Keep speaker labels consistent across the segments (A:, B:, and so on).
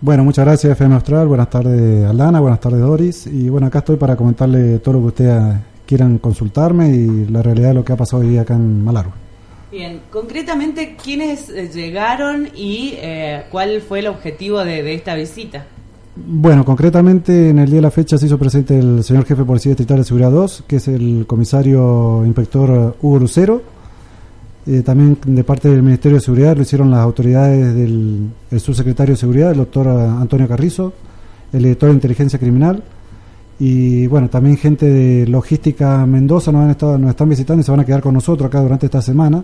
A: Bueno, muchas gracias FM Austral, buenas tardes Alana, buenas tardes Doris y bueno, acá estoy para comentarle todo lo que ustedes quieran consultarme y la realidad de lo que ha pasado hoy acá en Malargüe.
B: Bien, concretamente, ¿quiénes eh, llegaron y eh, cuál fue el objetivo de, de, esta visita?
A: Bueno, concretamente en el día de la fecha se hizo presente el señor jefe de Policía Distrital de Seguridad 2, que es el comisario inspector Hugo Lucero, eh, también de parte del Ministerio de Seguridad lo hicieron las autoridades del subsecretario de Seguridad, el doctor Antonio Carrizo, el director de Inteligencia Criminal, y bueno, también gente de Logística Mendoza nos, han estado, nos están visitando y se van a quedar con nosotros acá durante esta semana,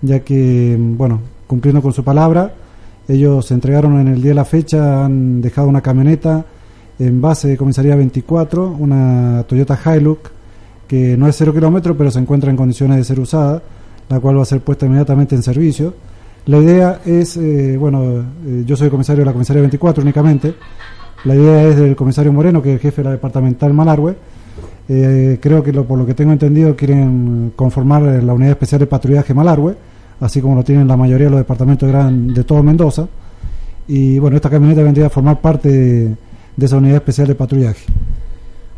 A: ya que, bueno, cumpliendo con su palabra, ellos se entregaron en el día de la fecha, han dejado una camioneta en base de comisaría 24, una Toyota Hilux, que no es cero kilómetros, pero se encuentra en condiciones de ser usada la cual va a ser puesta inmediatamente en servicio. La idea es, eh, bueno, eh, yo soy comisario de la comisaría 24 únicamente, la idea es del comisario Moreno, que es el jefe de la departamental Malargüe, eh, creo que por lo que tengo entendido quieren conformar la unidad especial de patrullaje Malargüe, así como lo tienen la mayoría de los departamentos de, de todo Mendoza, y bueno, esta camioneta vendría a formar parte de esa unidad especial de patrullaje.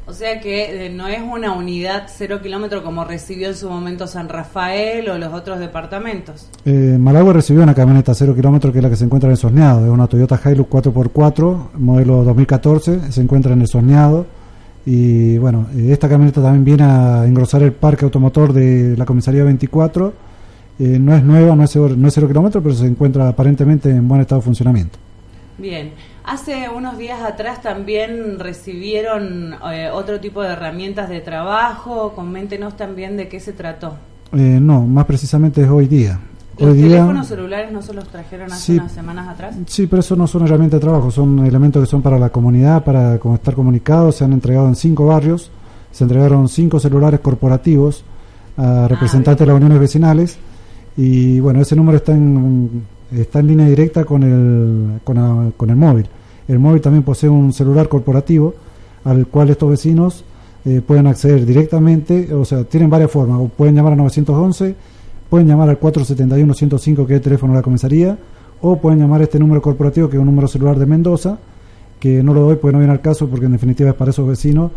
B: O sea que eh, no es una unidad cero kilómetro como recibió en su momento San Rafael o los otros departamentos.
A: Eh, Malagua recibió una camioneta cero kilómetro que es la que se encuentra en el Sosneado. Es una Toyota Hilux 4x4, modelo 2014, se encuentra en el Sosneado. Y bueno, eh, esta camioneta también viene a engrosar el parque automotor de la comisaría 24. Eh, no es nueva, no es, no es cero kilómetro, pero se encuentra aparentemente en buen estado de funcionamiento.
B: Bien, hace unos días atrás también recibieron eh, otro tipo de herramientas de trabajo. Coméntenos también de qué se trató.
A: Eh, no, más precisamente es hoy día.
B: ¿Los teléfonos celulares no se los trajeron hace unas semanas atrás?
A: Sí, pero eso no son herramientas de trabajo, son elementos que son para la comunidad, para estar comunicados. Se han entregado en cinco barrios, se entregaron cinco celulares corporativos a ah, representantes de las uniones vecinales. Y bueno, ese número está en está en línea directa con el, con, el móvil. El móvil también posee un celular corporativo al cual estos vecinos eh, pueden acceder directamente, o sea, tienen varias formas, o pueden llamar a 911, pueden llamar al 471-105 que es el teléfono de la comisaría, o pueden llamar a este número corporativo que es un número celular de Mendoza, que no lo doy porque no viene al caso, porque en definitiva es para esos vecinos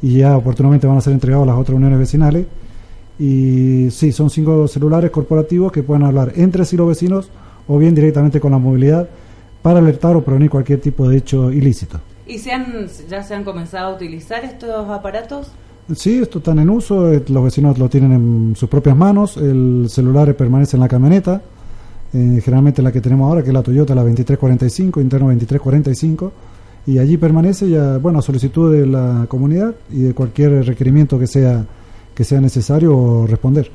A: y ya oportunamente van a ser entregados a las otras uniones vecinales. Y sí, son cinco celulares corporativos que pueden hablar entre sí los vecinos o bien directamente con la movilidad para alertar o prevenir cualquier tipo de hecho ilícito.
B: ¿Y se ya se han comenzado a utilizar estos aparatos?
A: Sí, estos están en uso, eh, los vecinos lo tienen en sus propias manos, el celular permanece en la camioneta, eh, generalmente la que tenemos ahora, que es la Toyota, la 2345, interno 2345, y allí permanece ya, bueno, a solicitud de la comunidad y de cualquier requerimiento que sea, que sea necesario responder.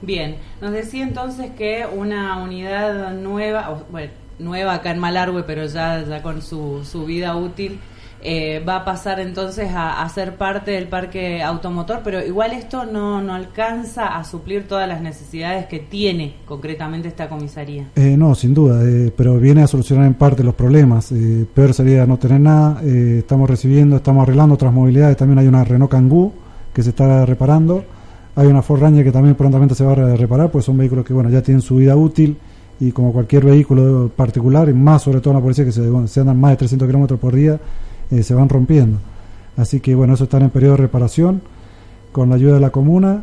B: Bien, nos decía entonces que una unidad nueva, bueno, nueva acá en Malargüe, pero ya, con su, su vida útil, eh, va a pasar entonces a, ser parte del parque automotor, pero igual esto no, no alcanza a suplir todas las necesidades que tiene concretamente esta comisaría.
A: Eh, no, sin duda, eh, pero viene a solucionar en parte los problemas. peor sería no tener nada. estamos recibiendo, estamos arreglando otras movilidades. También hay una Renault Kangoo que se está reparando hay una Ford Ranger que también prontamente se va a reparar, pues son vehículos que bueno ya tienen su vida útil y como cualquier vehículo particular, y más sobre todo en la policía que se, andan más de 300 kilómetros por día, eh, se van rompiendo. Así que bueno, eso está en periodo de reparación con la ayuda de la comuna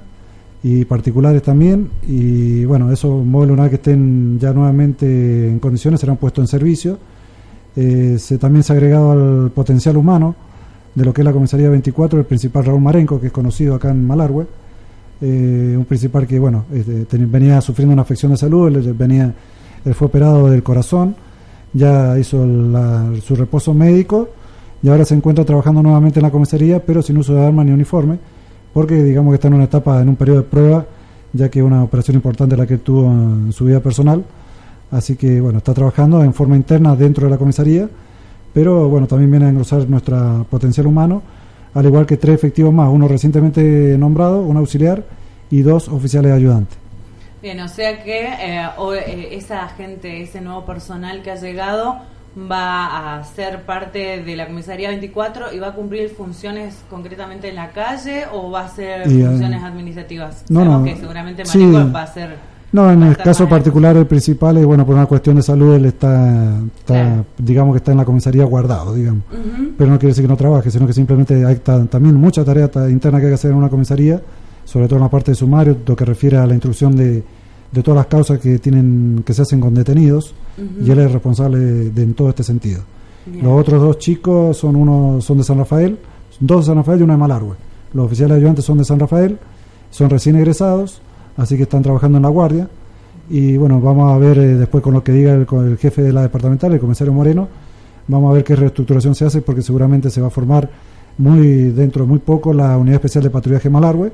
A: y particulares también. Y bueno, esos móviles una vez que estén ya nuevamente en condiciones serán puestos en servicio. Eh, se, también se ha agregado al potencial humano de lo que es la comisaría 24 el principal Raúl Marenco, que es conocido acá en Malargüe eh, un principal que bueno este, venía sufriendo una afección de salud, él, venía, él fue operado del corazón, ya hizo su reposo médico y ahora se encuentra trabajando nuevamente en la comisaría, pero sin uso de armas ni uniforme, porque digamos que está en una etapa, en un periodo de prueba, ya que es una operación importante la que tuvo en su vida personal. Así que bueno, está trabajando en forma interna dentro de la comisaría, pero bueno, también viene a engrosar nuestro potencial humano, al igual que tres efectivos más, uno recientemente nombrado, un auxiliar y dos oficiales ayudantes.
B: Bien, o sea que eh, eh, esa gente, ese nuevo personal que ha llegado va a ser parte de la comisaría 24 y va a cumplir funciones concretamente en la calle o va a ser eh, funciones administrativas.
A: No, no,
B: que seguramente va a ser
A: no, en el caso particular el principal es bueno por una cuestión de salud él está, digamos que está en la comisaría guardado, digamos. Pero no quiere decir que no trabaje, sino que simplemente hay también mucha tarea interna que hay que hacer en una comisaría, sobre todo en la parte de sumario, lo que refiere a la instrucción de, de todas las causas que tienen que se hacen con detenidos y él es responsable de, en todo este sentido. Los otros dos chicos son uno son de San Rafael, dos de San Rafael y uno de Malargüe. Los oficiales ayudantes son de San Rafael, son recién egresados así que están trabajando en la guardia. Y bueno, vamos a ver eh, después con lo que diga el, jefe de la departamental, el comisario Moreno, vamos a ver qué reestructuración se hace porque seguramente se va a formar muy dentro de muy poco la unidad especial de patrullaje Malargüe,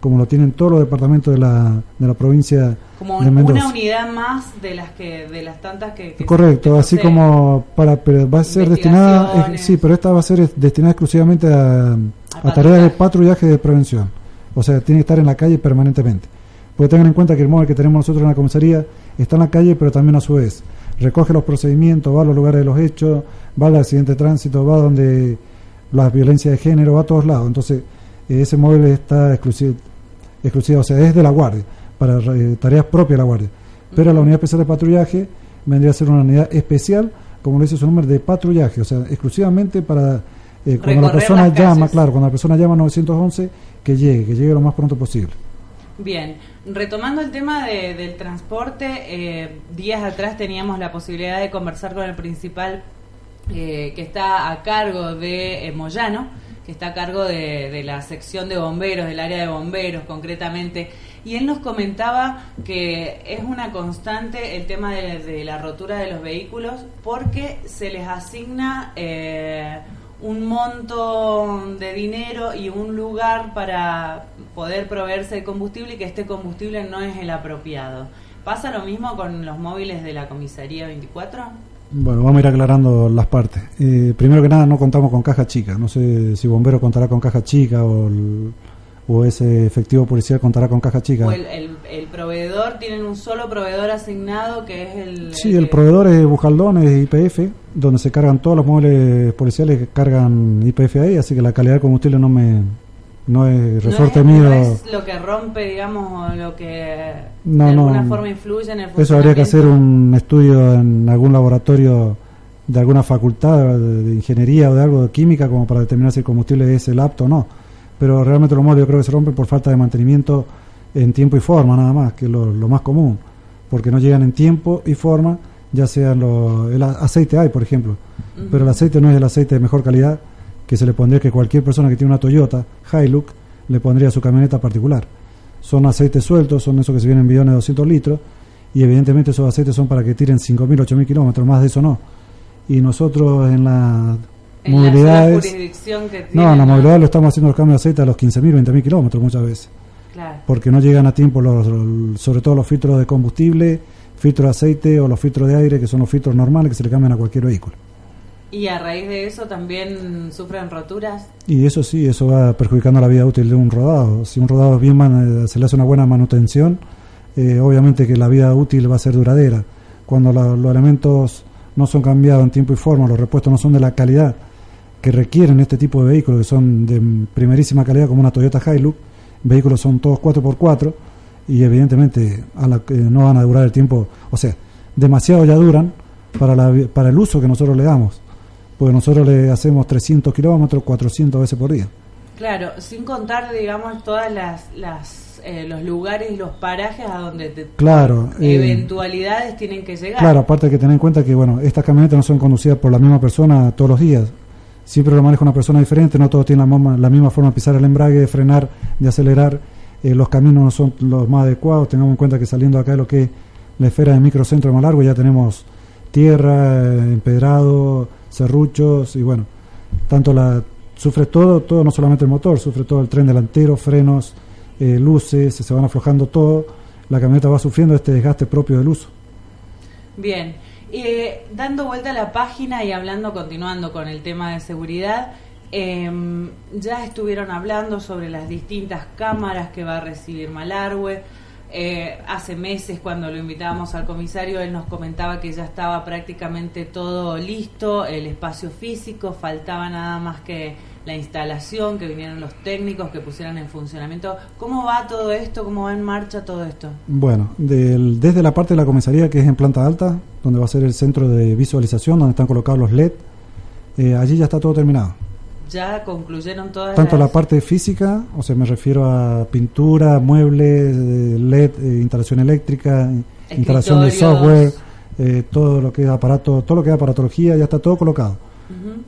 A: como lo tienen todos los departamentos de la, de la provincia
B: como
A: de
B: Mendoza. una unidad más de las que de las tantas que,
A: correcto así como para pero va a ser destinada eh, sí pero esta va a ser destinada exclusivamente a, a tareas de patrullaje de prevención o sea tiene que estar en la calle permanentemente porque tengan en cuenta que el móvil que tenemos nosotros en la comisaría está en la calle, pero también a su vez recoge los procedimientos, va a los lugares de los hechos, va al accidente de tránsito, va donde la violencia de género, va a todos lados. Entonces, eh, ese móvil está exclusivo, exclusivo, o sea, es de la Guardia, para eh, tareas propias de la Guardia. Pero la unidad especial de patrullaje vendría a ser una unidad especial, como lo dice su nombre, de patrullaje, o sea, exclusivamente para eh, cuando la persona llama, claro, cuando la persona llama 911, que llegue, que llegue lo más pronto posible.
B: Bien, retomando el tema del transporte, eh, días atrás teníamos la posibilidad de conversar con el principal eh, que está a cargo de eh, Moyano, que está a cargo de, la sección de bomberos, del área de bomberos concretamente, y él nos comentaba que es una constante el tema de, la rotura de los vehículos porque se les asigna un monto de dinero y un lugar para poder proveerse de combustible y que este combustible no es el apropiado. ¿Pasa lo mismo con los móviles de la comisaría 24?
A: Bueno, vamos a ir aclarando las partes. Eh, primero que nada, no contamos con caja chica. No sé si Bombero contará con caja chica o el, o ese efectivo policial contará con caja chica.
B: O el, el, proveedor, tienen un solo proveedor asignado que es el...
A: Sí, el, proveedor es Bujaldón, es IPF, donde se cargan todos los móviles policiales que cargan IPF ahí, así que la calidad del combustible no me... No es resorte mío. No
B: es lo que rompe, digamos, o lo que de alguna forma influye en el
A: Eso habría que hacer un estudio en algún laboratorio de alguna facultad de ingeniería o de algo de química como para determinar si el combustible es el apto o no pero realmente los móviles yo creo que se rompen por falta de mantenimiento en tiempo y forma nada más, que es lo, más común, porque no llegan en tiempo y forma, ya sea el aceite hay, por ejemplo, pero el aceite no es el aceite de mejor calidad que se le pondría que cualquier persona que tiene una Toyota Hilux le pondría a su camioneta particular. Son aceites sueltos, son esos que se vienen en bidones de 200 litros, y evidentemente esos aceites son para que tiren 5.000, 8.000 kilómetros, más de eso no. Y nosotros en la movilidades. no, en la movilidad lo estamos haciendo el cambio de aceite a los 15.000, 20.000 kilómetros muchas veces. Porque no llegan a tiempo, los, sobre todo los filtros de combustible, filtros de aceite o los filtros de aire, que son los filtros normales que se le cambian a cualquier vehículo.
B: ¿Y a raíz de eso también sufren roturas?
A: Y eso sí, eso va perjudicando la vida útil de un rodado. Si un rodado bien eh, se le hace una buena manutención, eh, obviamente que la vida útil va a ser duradera. Cuando los elementos no son cambiados en tiempo y forma, los repuestos no son de la calidad que requieren este tipo de vehículos, que son de primerísima calidad, como una Toyota Hilux, vehículos son todos 4x4 y evidentemente a la, no van a durar el tiempo, o sea, demasiado ya duran para, la, para el uso que nosotros le damos, porque nosotros le hacemos 300 kilómetros, 400 veces por día.
B: Claro, sin contar, digamos, todas las, las eh, los lugares y los parajes a donde
A: claro,
B: eh, eventualidades tienen que llegar.
A: Claro, aparte hay que tener en cuenta que, bueno, estas camionetas no son conducidas por la misma persona todos los días siempre lo maneja una persona diferente, no todos tienen la, misma forma de pisar el embrague, de frenar, de acelerar, eh, los caminos no son los más adecuados, tengamos en cuenta que saliendo acá de lo que es la esfera de microcentro de Malargo ya tenemos tierra, eh, empedrado, serruchos y bueno, tanto la sufre todo, todo no solamente el motor, sufre todo el tren delantero, frenos, eh, luces, se van aflojando todo, la camioneta va sufriendo este desgaste propio del uso.
B: Bien, Eh, dando vuelta a la página y hablando, continuando con el tema de seguridad, em, ya estuvieron hablando sobre las distintas cámaras que va a recibir Malargüe. Eh, hace meses cuando lo invitábamos al comisario, él nos comentaba que ya estaba prácticamente todo listo, el espacio físico, faltaba nada más que la instalación, que vinieran los técnicos, que pusieran en funcionamiento. ¿Cómo va todo esto? ¿Cómo va en marcha todo esto?
A: Bueno, desde la parte de la comisaría que es en planta alta, donde va a ser el centro de visualización, donde están colocados los LED, eh, allí ya está todo terminado.
B: Ya concluyeron todas
A: Tanto la parte física, o sea, me refiero a pintura, muebles, eh, LED, eh, instalación eléctrica, instalación de software, todo lo que es aparato, todo lo que es aparatología, ya está todo colocado.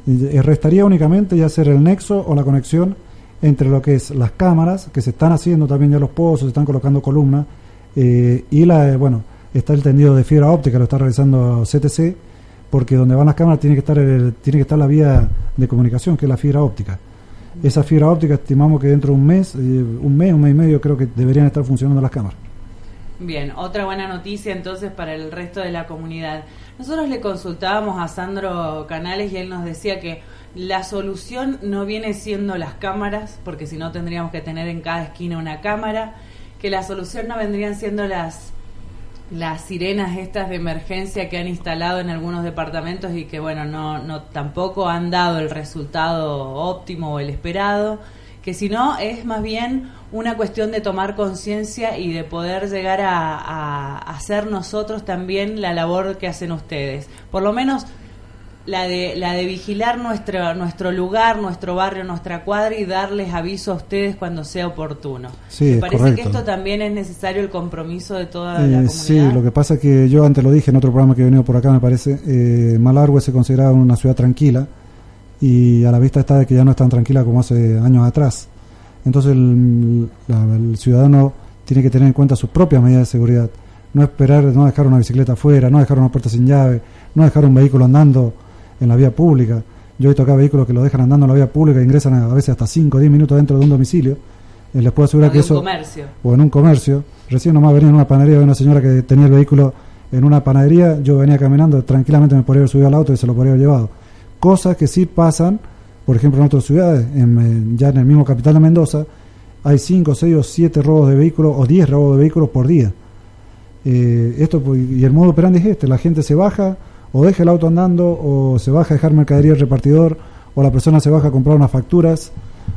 A: Y restaría únicamente ya ser el nexo o la conexión entre lo que es las cámaras, que se están haciendo también ya los pozos, se están colocando columnas, eh, y la, bueno, está el tendido de fibra óptica, lo está realizando CTC, porque donde van las cámaras tiene que estar el, tiene que estar la vía de comunicación, que es la fibra óptica. Esa fibra óptica estimamos que dentro de un mes, eh, un mes, un mes y medio, creo que deberían estar funcionando las cámaras.
B: Bien, otra buena noticia entonces para el resto de la comunidad. Nosotros le consultábamos a Sandro Canales y él nos decía que la solución no viene siendo las cámaras, porque si no tendríamos que tener en cada esquina una cámara, que la solución no vendrían siendo las las sirenas estas de emergencia que han instalado en algunos departamentos y que bueno no, no tampoco han dado el resultado óptimo o el esperado que si no es más bien una cuestión de tomar conciencia y de poder llegar a, hacer nosotros también la labor que hacen ustedes. Por lo menos la de, la de vigilar nuestro, nuestro lugar, nuestro barrio, nuestra cuadra y darles aviso a ustedes cuando sea oportuno.
A: Me
B: parece que esto también es necesario el compromiso de toda la eh, comunidad.
A: Sí, lo que pasa es que yo antes lo dije en otro programa que he venido por acá, me parece, eh, Malargüe se consideraba una ciudad tranquila y a la vista está de que ya no es tan tranquila como hace años atrás. Entonces el, ciudadano tiene que tener en cuenta sus propias medidas de seguridad. No esperar, no dejar una bicicleta afuera, no dejar una puerta sin llave, no dejar un vehículo andando en la vía pública. Yo he acá vehículos que lo dejan andando en la vía pública e ingresan a, veces hasta 5 o 10 minutos dentro de un domicilio. Eh, les puedo asegurar que eso...
B: Comercio.
A: O en un comercio. Recién nomás venía en una panadería de una señora que tenía el vehículo en una panadería. Yo venía caminando, tranquilamente me podría haber subido al auto y se lo podría haber llevado. Cosas que sí pasan por ejemplo, en otras ciudades, en, ya en el mismo capital de Mendoza, hay 5, 6 o 7 robos de vehículos o 10 robos de vehículos por día. Eh, esto pues, Y el modo operandi es este, la gente se baja o deja el auto andando o se baja a dejar mercadería al repartidor o la persona se baja a comprar unas facturas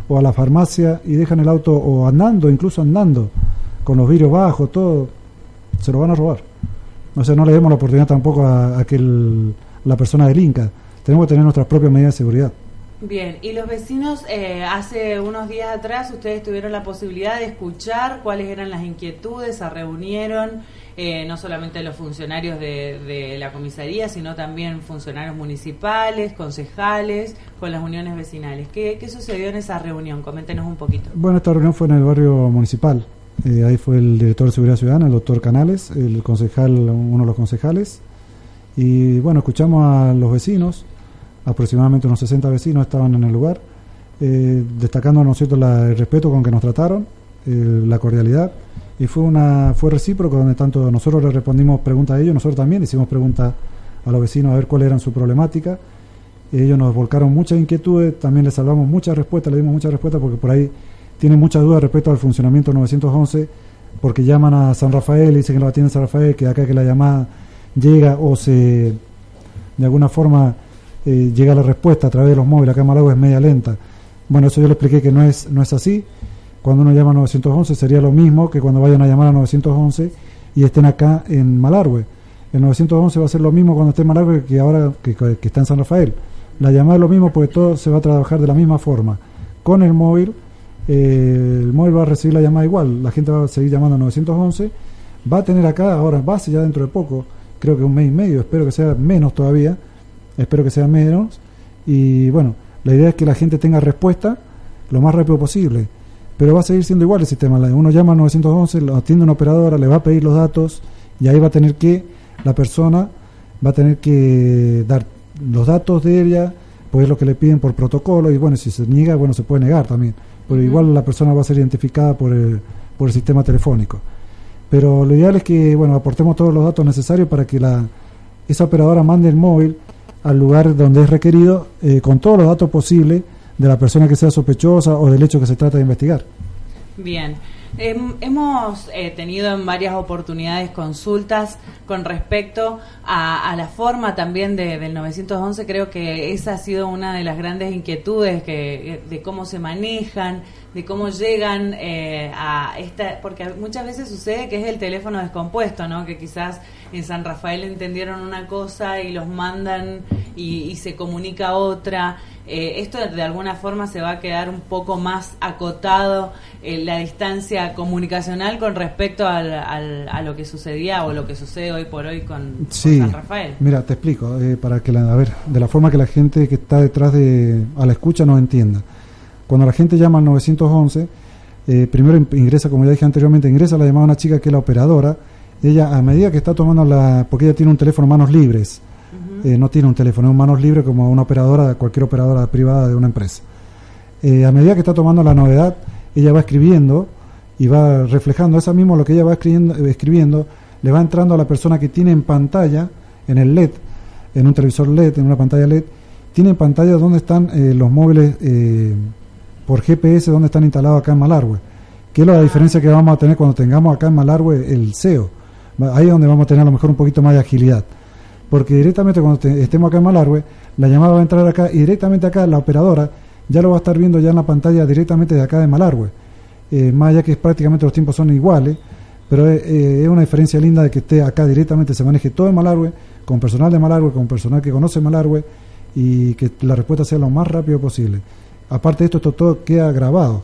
A: o a la farmacia y dejan el auto o andando, incluso andando, con los vidrios bajos, todo, se lo van a robar. O sea, no le demos la oportunidad tampoco a, que la persona delinca. Tenemos que tener nuestras propias medidas de seguridad.
B: Bien, y los vecinos, eh, hace unos días atrás ustedes tuvieron la posibilidad de escuchar cuáles eran las inquietudes, se reunieron eh, no solamente los funcionarios de, la comisaría, sino también funcionarios municipales, concejales, con las uniones vecinales. ¿Qué, sucedió en esa reunión? Coméntenos un poquito.
A: Bueno, esta reunión fue en el barrio municipal. Eh, ahí fue el director de Seguridad Ciudadana, el doctor Canales, el concejal, uno de los concejales. Y bueno, escuchamos a los vecinos aproximadamente unos 60 vecinos estaban en el lugar, eh, destacando ¿no cierto? el respeto con que nos trataron, eh, la cordialidad, y fue una fue recíproco donde tanto nosotros le respondimos preguntas a ellos, nosotros también hicimos preguntas a los vecinos a ver cuál era su problemática, ellos nos volcaron muchas inquietudes, también les salvamos muchas respuestas, le dimos muchas respuestas porque por ahí tienen muchas dudas respecto al funcionamiento 911, porque llaman a San Rafael y dicen que lo atiende San Rafael, que acá que la llamada llega o se de alguna forma eh, llega la respuesta a través de los móviles acá en Malagua es media lenta. Bueno, eso yo le expliqué que no es, no es así. Cuando uno llama a 911 sería lo mismo que cuando vayan a llamar a 911 y estén acá en Malargüe. El 911 va a ser lo mismo cuando esté en Malargüe que ahora que, está en San Rafael. La llamada es lo mismo porque todo se va a trabajar de la misma forma. Con el móvil, eh, el móvil va a recibir la llamada igual. La gente va a seguir llamando a 911. Va a tener acá, ahora base ya dentro de poco, creo que un mes y medio, espero que sea menos todavía, espero que sea menos. Y bueno, la idea es que la gente tenga respuesta lo más rápido posible. Pero va a seguir siendo igual el sistema. Uno llama al 911, lo atiende una operadora, le va a pedir los datos y ahí va a tener que, la persona va a tener que dar los datos de ella, pues es lo que le piden por protocolo y bueno, si se niega, bueno, se puede negar también. Pero igual la persona va a ser identificada por el, por el sistema telefónico. Pero lo ideal es que, bueno, aportemos todos los datos necesarios para que la, esa operadora mande el móvil al lugar donde es requerido eh, con todos los datos posibles de la persona que sea sospechosa o del hecho que se trata de investigar.
B: Bien. hemos eh, tenido en varias oportunidades consultas con respecto a, la forma también del 911. Creo que esa ha sido una de las grandes inquietudes que, de cómo se manejan, de cómo llegan eh, a esta, porque muchas veces sucede que es el teléfono descompuesto, ¿no? Que quizás en San Rafael entendieron una cosa y los mandan y, se comunica otra. Eh, esto de alguna forma se va a quedar un poco más acotado en la distancia comunicacional con respecto al, a lo que sucedía o lo que sucede hoy por hoy con, San Rafael.
A: Mira, te explico, eh, para que la, a ver, de la forma que la gente que está detrás de a la escucha no entienda. Cuando la gente llama al 911, eh, primero ingresa, como ya dije anteriormente, ingresa la llamada a una chica que es la operadora. Ella, a medida que está tomando la. porque ella tiene un teléfono manos libres, eh, no tiene un teléfono, es un manos libres como una operadora, cualquier operadora privada de una empresa. Eh, a medida que está tomando la novedad, ella va escribiendo y va reflejando, eso mismo lo que ella va escribiendo, escribiendo, le va entrando a la persona que tiene en pantalla, en el LED, en un televisor LED, en una pantalla LED, tiene en pantalla donde están los móviles por GPS donde están instalados acá en Malargüe. ¿Qué es la diferencia que vamos a tener cuando tengamos acá en Malargüe el SEO? Ahí es donde vamos a tener a lo mejor un poquito más de agilidad. Porque directamente cuando estemos acá en Malargüe, la llamada va a entrar acá y directamente acá la operadora ya lo va a estar viendo ya en la pantalla directamente de acá de Malargüe. Eh, más allá que prácticamente los tiempos son iguales, pero eh, es una diferencia linda de que esté acá directamente, se maneje todo en Malargüe, con personal de Malargüe, con personal que conoce Malargüe y que la respuesta sea lo más rápido posible. Aparte de esto, esto todo queda grabado.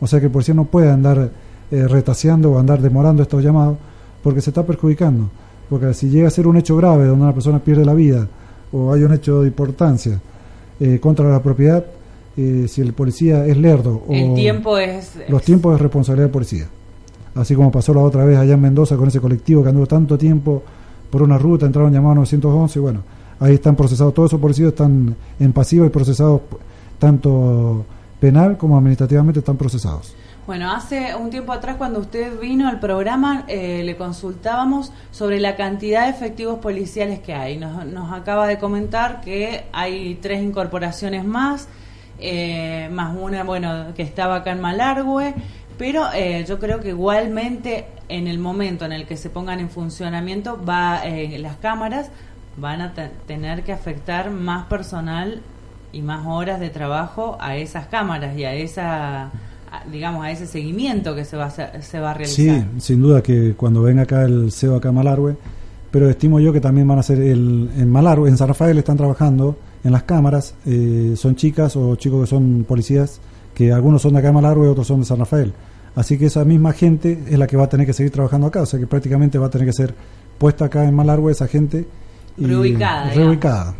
A: O sea que el policía no puede andar eh, retaseando o andar demorando estos llamados porque se está perjudicando. Porque si llega a ser un hecho grave donde una persona pierde la vida o hay un hecho de importancia eh, contra la propiedad, eh, si el policía es lerdo o
B: el tiempo es
A: los tiempos es responsabilidad del policía. Así como pasó la otra vez allá en Mendoza con ese colectivo que anduvo tanto tiempo por una ruta, entraron llamados 911, bueno, ahí están procesados, todos esos policías están en pasivo y procesados tanto penal como administrativamente están procesados.
B: Bueno, hace un tiempo atrás cuando usted vino al programa eh, le consultábamos sobre la cantidad de efectivos policiales que hay. Nos, acaba de comentar que hay tres incorporaciones más, eh, más una, bueno, que estaba acá en Malargüe, pero eh, yo creo que igualmente en el momento en el que se pongan en funcionamiento va las cámaras van a tener que afectar más personal y más horas de trabajo a esas cámaras y a esa digamos a ese seguimiento que se va a, se va a realizar.
A: Sí, sin duda que cuando venga acá el CEO acá a Malargüe, pero estimo yo que también van a ser el, en Malargüe, en San Rafael están trabajando en las cámaras, eh, son chicas o chicos que son policías, que algunos son de acá de Malargüe y otros son de San Rafael. Así que esa misma gente es la que va a tener que seguir trabajando acá, o sea que prácticamente va a tener que ser puesta acá en Malargüe esa gente.
B: Y reubicada.
A: Reubicada.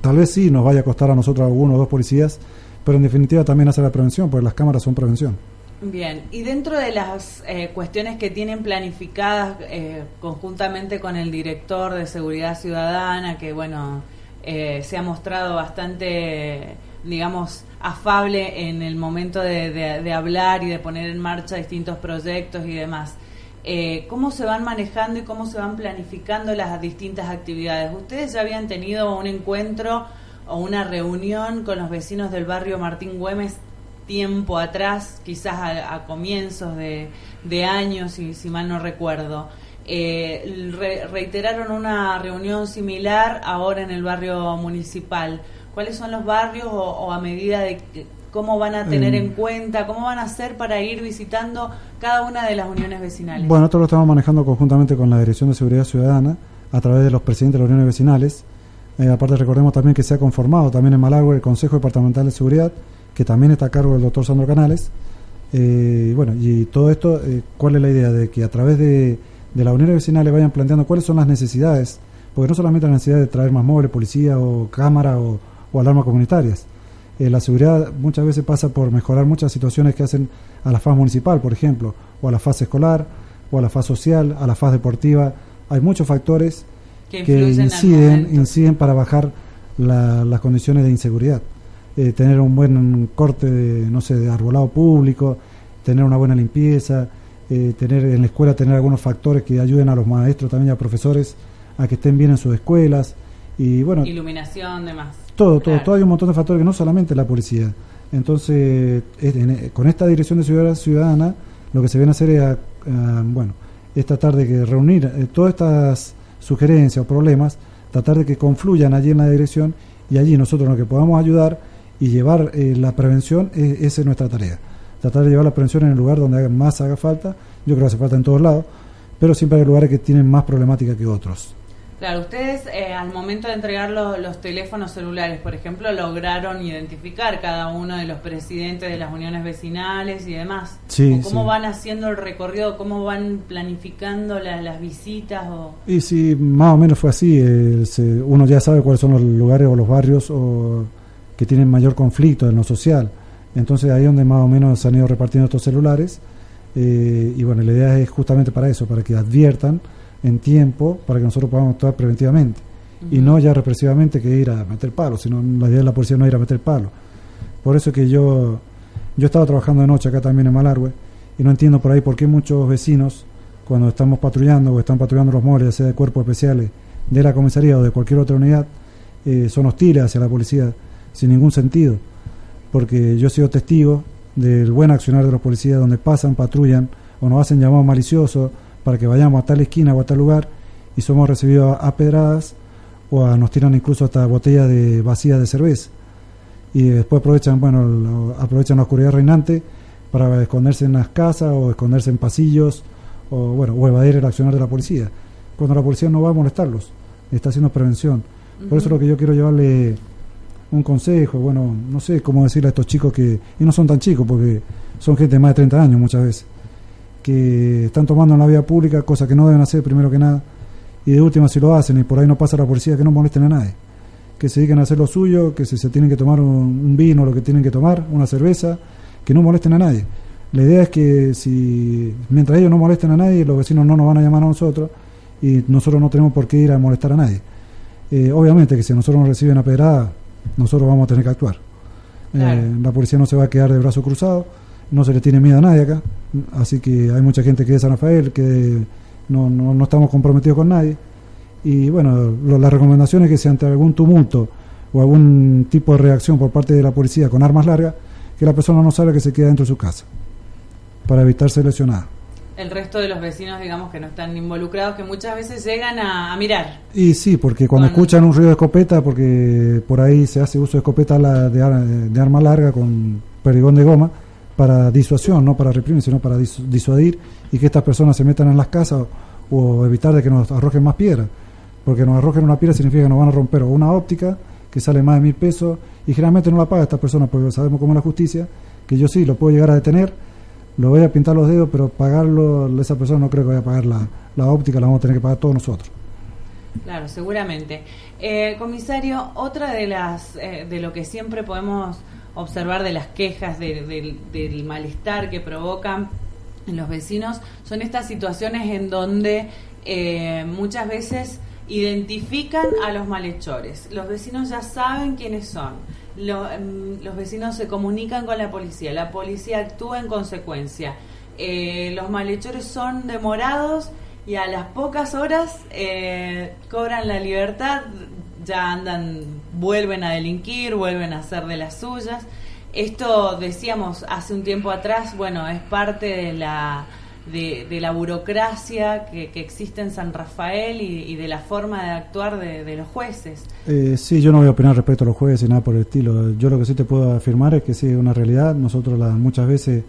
A: Tal vez sí nos vaya a costar a nosotros uno o dos policías, pero en definitiva también hacer la prevención, porque las cámaras son prevención.
B: Bien, y dentro de las eh, cuestiones que tienen planificadas eh, conjuntamente con el director de Seguridad Ciudadana, que bueno, eh, se ha mostrado bastante, digamos, afable en el momento de hablar y de poner en marcha distintos proyectos y demás. Eh, cómo se van manejando y cómo se van planificando las distintas actividades. ¿Ustedes ya habían tenido un encuentro o una reunión con los vecinos del barrio Martín Güemes tiempo atrás, quizás a, comienzos de, años, si, si, mal no recuerdo? Eh, reiteraron una reunión similar ahora en el barrio municipal. ¿Cuáles son los barrios o, a medida de cómo van a tener en cuenta, cómo van a hacer para ir visitando cada una de las uniones vecinales.
A: Bueno, nosotros lo estamos manejando conjuntamente con la Dirección de Seguridad Ciudadana a través de los presidentes de las uniones vecinales. Eh, aparte recordemos también que se ha conformado también en Malagüe el Consejo Departamental de Seguridad, que también está a cargo del doctor Sandro Canales. Eh, bueno, y todo esto, eh, ¿cuál es la idea? De que a través de, de las uniones vecinales vayan planteando cuáles son las necesidades, porque no solamente la necesidad de traer más móviles, policía o cámara o, o alarmas comunitarias, eh, la seguridad muchas veces pasa por mejorar muchas situaciones que hacen a la faz municipal, por ejemplo, o a la fase escolar, o a la faz social, a la faz deportiva. Hay muchos factores que, inciden, inciden para bajar las condiciones de inseguridad. Eh, tener un buen corte, de, no sé, de arbolado público, tener una buena limpieza, eh, tener en la escuela tener algunos factores que ayuden a los maestros también y a profesores a que estén bien en sus escuelas. Y bueno
B: iluminación demás.
A: todo todo todo hay un montón de factores que no solamente la policía. Entonces con esta dirección de ciudad ciudadana lo que se viene a hacer es bueno esta tarde que reunir eh, todas estas sugerencias o problemas tratar de que confluyan allí en la dirección y allí nosotros lo que podamos ayudar y llevar eh, la prevención, eh, esa es nuestra tarea. Tratar de llevar la prevención en el lugar donde más haga falta, yo creo que hace falta en todos lados, pero siempre hay lugares que tienen más problemática que otros.
B: Claro, ustedes eh, al momento de entregar los teléfonos celulares, por ejemplo, lograron identificar cada uno de los presidentes de las uniones vecinales y demás.
A: Sí,
B: ¿Cómo van haciendo el recorrido? ¿Cómo van planificando las visitas? O...
A: Y sí, más o menos fue así. Eh, uno ya sabe cuáles son los lugares o los barrios o, que tienen mayor conflicto en lo social. Entonces ahí es donde más o menos se han ido repartiendo estos celulares. Eh, y bueno, la idea es justamente para eso, para que adviertan en tiempo para que nosotros podamos actuar preventivamente y no ya represivamente que ir a meter palo, sino la idea de la policía no es ir a meter palo. Por eso es que yo yo estaba trabajando de noche acá también en Malargüe y no entiendo por ahí por qué muchos vecinos cuando estamos patrullando o están patrullando los móviles, sea de cuerpos especiales de la comisaría o de cualquier otra unidad, eh, son hostiles hacia la policía sin ningún sentido. Porque yo he sido testigo del buen accionar de los policías donde pasan, patrullan o nos hacen llamados maliciosos para que vayamos a tal esquina o a tal lugar y somos recibidos a, pedradas o nos tiran incluso hasta botellas de vacías de cerveza. Y después aprovechan bueno aprovechan la oscuridad reinante para esconderse en las casas o esconderse en pasillos o bueno o evadir el accionar de la policía. Cuando la policía no va a molestarlos está haciendo prevención. Por eso es lo que yo quiero llevarle un consejo bueno no sé cómo decirle a estos chicos que y no son tan chicos porque son gente de más de 30 años muchas veces que están tomando en la vía pública, cosa que no deben hacer primero que nada, y de última si lo hacen y por ahí no pasa la policía, que no molesten a nadie, que se dediquen a hacer lo suyo, que si se tienen que tomar un, vino, lo que tienen que tomar, una cerveza, que no molesten a nadie. La idea es que si mientras ellos no molesten a nadie, los vecinos no nos van a llamar a nosotros y nosotros no tenemos por qué ir a molestar a nadie. Eh, obviamente que si nosotros nos reciben a pedrada, nosotros vamos a tener que actuar. Eh, la policía no se va a quedar de brazos cruzados no se le tiene miedo a nadie acá, así que hay mucha gente que es de San Rafael, que no, no, estamos comprometidos con nadie. Y bueno, lo, la recomendación es que si ante algún tumulto o algún tipo de reacción por parte de la policía con armas largas, que la persona no salga que se quede dentro de su casa, para evitar ser lesionada.
B: El resto de los vecinos, digamos, que no están involucrados, que muchas veces llegan a, mirar.
A: Y sí, porque cuando escuchan un ruido de escopeta, porque por ahí se hace uso de escopeta de, de arma larga con perdigón de goma, para disuasión, no para reprimir, sino para disuadir y que estas personas se metan en las casas o, evitar de que nos arrojen más piedras. Porque nos arrojen una piedra significa que nos van a romper una óptica que sale más de mil pesos y generalmente no la paga esta persona porque sabemos cómo es la justicia, que yo sí lo puedo llegar a detener, lo voy a pintar los dedos, pero pagarlo, esa persona no creo que vaya a pagar la, la óptica, la vamos a tener que pagar todos nosotros.
B: Claro, seguramente. Eh, comisario, otra de las eh, de lo que siempre podemos observar de las quejas, del malestar que provocan en los vecinos, son estas situaciones en donde eh, muchas veces identifican a los malhechores. Los vecinos ya saben quiénes son. Mm, los vecinos se comunican con la policía. La policía actúa en consecuencia. Eh, los malhechores son demorados y a las pocas horas eh, cobran la libertad ya andan, vuelven a delinquir, vuelven a hacer de las suyas. Esto decíamos hace un tiempo atrás, bueno, es parte de la de, la burocracia que, existe en San Rafael y, de la forma de actuar de, los jueces.
A: Eh, sí, yo no voy a opinar respecto a los jueces y nada por el estilo. Yo lo que sí te puedo afirmar es que sí es una realidad. Nosotros la, muchas veces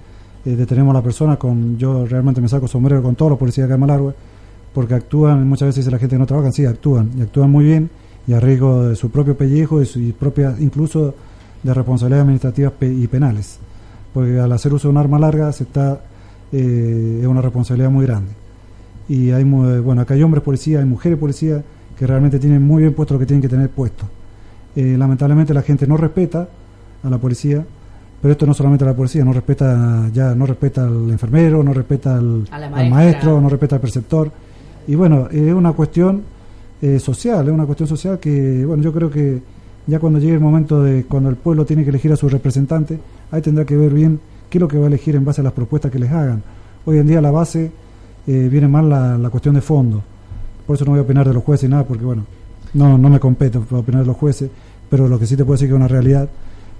A: eh, detenemos a la persona con, yo realmente me saco sombrero con todos los policías de Malargüe, porque actúan, muchas veces la gente no trabaja, sí, actúan, y actúan muy bien y a riesgo de su propio pellejo y su propia, incluso de responsabilidades administrativas y penales. Porque al hacer uso de un arma larga se está eh, es una responsabilidad muy grande. Y hay bueno, acá hay hombres policías, hay mujeres policías que realmente tienen muy bien puesto lo que tienen que tener puesto. Eh, lamentablemente la gente no respeta a la policía, pero esto no solamente a la policía, no respeta ya no respeta al enfermero, no respeta al, al maestro, no respeta al preceptor. Y bueno, es una cuestión eh, social, es una cuestión social que, bueno, yo creo que ya cuando llegue el momento de cuando el pueblo tiene que elegir a su representante, ahí tendrá que ver bien qué es lo que va a elegir en base a las propuestas que les hagan. Hoy en día la base eh, viene mal la, cuestión de fondo, por eso no voy a opinar de los jueces y nada, porque bueno, no, no me compete opinar de los jueces, pero lo que sí te puedo decir que es una realidad